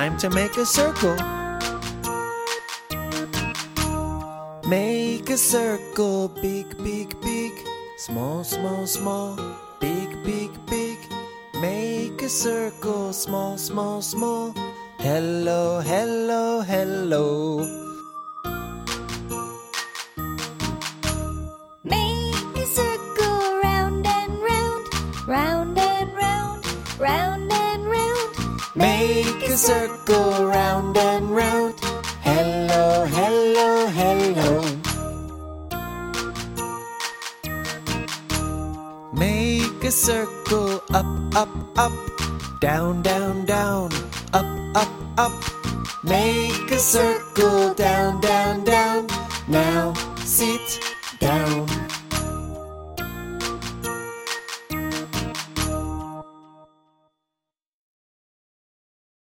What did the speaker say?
time to make a circle. Make a circle, big, big, big, small, small, small, big, big, big. Make a circle, small, small, small. Hello, hello, hello. Make a circle round and round, round and round, round. Make a circle round and round. Hello, hello, hello. Make a circle up, up, up. Down, down, down. Up, up, up. Make a circle down, down, down. Now sit down.